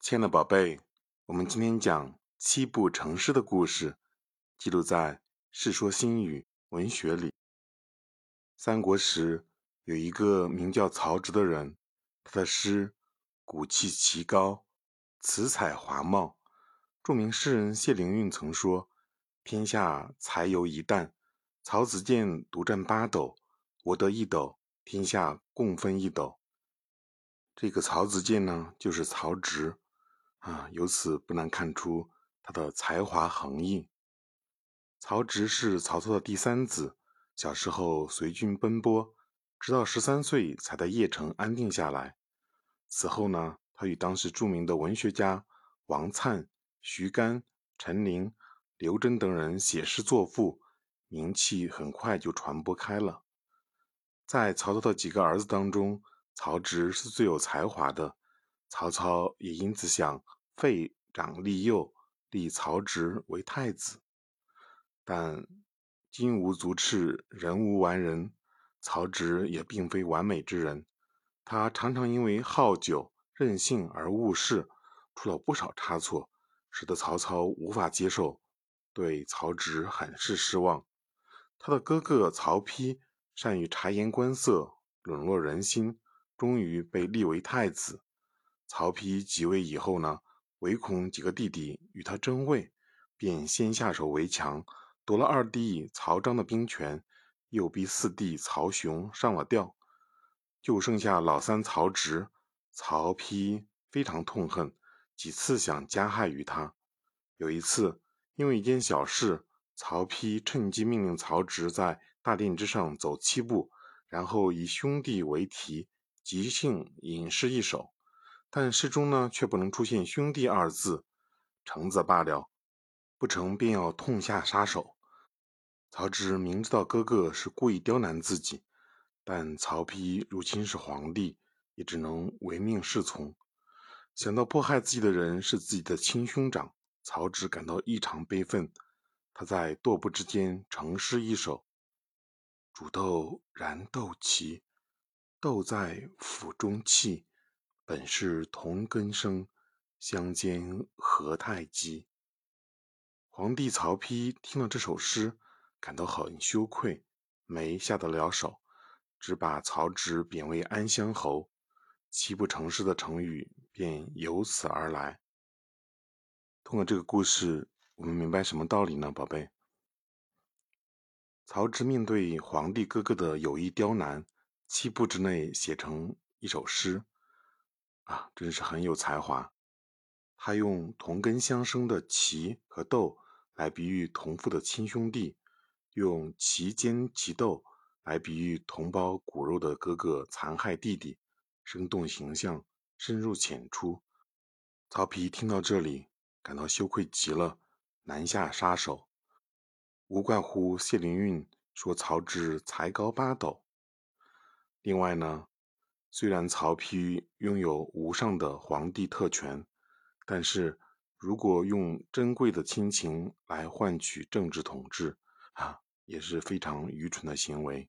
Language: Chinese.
亲爱的宝贝，我们今天讲七步成诗的故事，记录在《世说新语》文学里。三国时有一个名叫曹植的人，他的诗骨气奇高，词采华茂。著名诗人谢灵运曾说：“天下才有一旦，曹子建独占八斗，我得一斗，天下共分一斗。”这个曹子建呢，就是曹植。啊，由此不难看出他的才华横溢。曹植是曹操的第三子，小时候随军奔波，直到十三岁才在邺城安定下来。此后呢，他与当时著名的文学家王粲、徐干、陈琳、刘桢等人写诗作赋，名气很快就传播开了。在曹操的几个儿子当中，曹植是最有才华的。曹操也因此想废长立幼，立曹植为太子。但金无足赤，人无完人，曹植也并非完美之人。他常常因为好酒、任性而误事，出了不少差错，使得曹操无法接受，对曹植很是失望。他的哥哥曹丕善于察言观色，笼络人心，终于被立为太子。曹丕即位以后呢，唯恐几个弟弟与他争位，便先下手为强，夺了二弟曹彰的兵权，又逼四弟曹雄上了吊，就剩下老三曹植。曹丕非常痛恨，几次想加害于他。有一次，因为一件小事，曹丕趁机命令曹植在大殿之上走七步，然后以兄弟为题，即兴吟诗一首。但诗中呢，却不能出现“兄弟”二字，成则罢了，不成便要痛下杀手。曹植明知道哥哥是故意刁难自己，但曹丕如今是皇帝，也只能唯命是从。想到迫害自己的人是自己的亲兄长，曹植感到异常悲愤。他在踱步之间成诗一首：“煮豆燃豆萁，豆在釜中泣。”本是同根生，相煎何太急。皇帝曹丕听了这首诗，感到很羞愧，没下得了手，只把曹植贬为安乡侯。七步成诗的成语便由此而来。通过这个故事，我们明白什么道理呢，宝贝？曹植面对皇帝哥哥的有意刁难，七步之内写成一首诗。啊，真是很有才华。他用同根相生的萁和豆来比喻同父的亲兄弟，用萁煎萁豆来比喻同胞骨肉的哥哥残害弟弟，生动形象，深入浅出。曹丕听到这里，感到羞愧极了，难下杀手。无怪乎谢灵运说曹植才高八斗。另外呢？虽然曹丕拥有无上的皇帝特权，但是如果用珍贵的亲情来换取政治统治，啊，也是非常愚蠢的行为。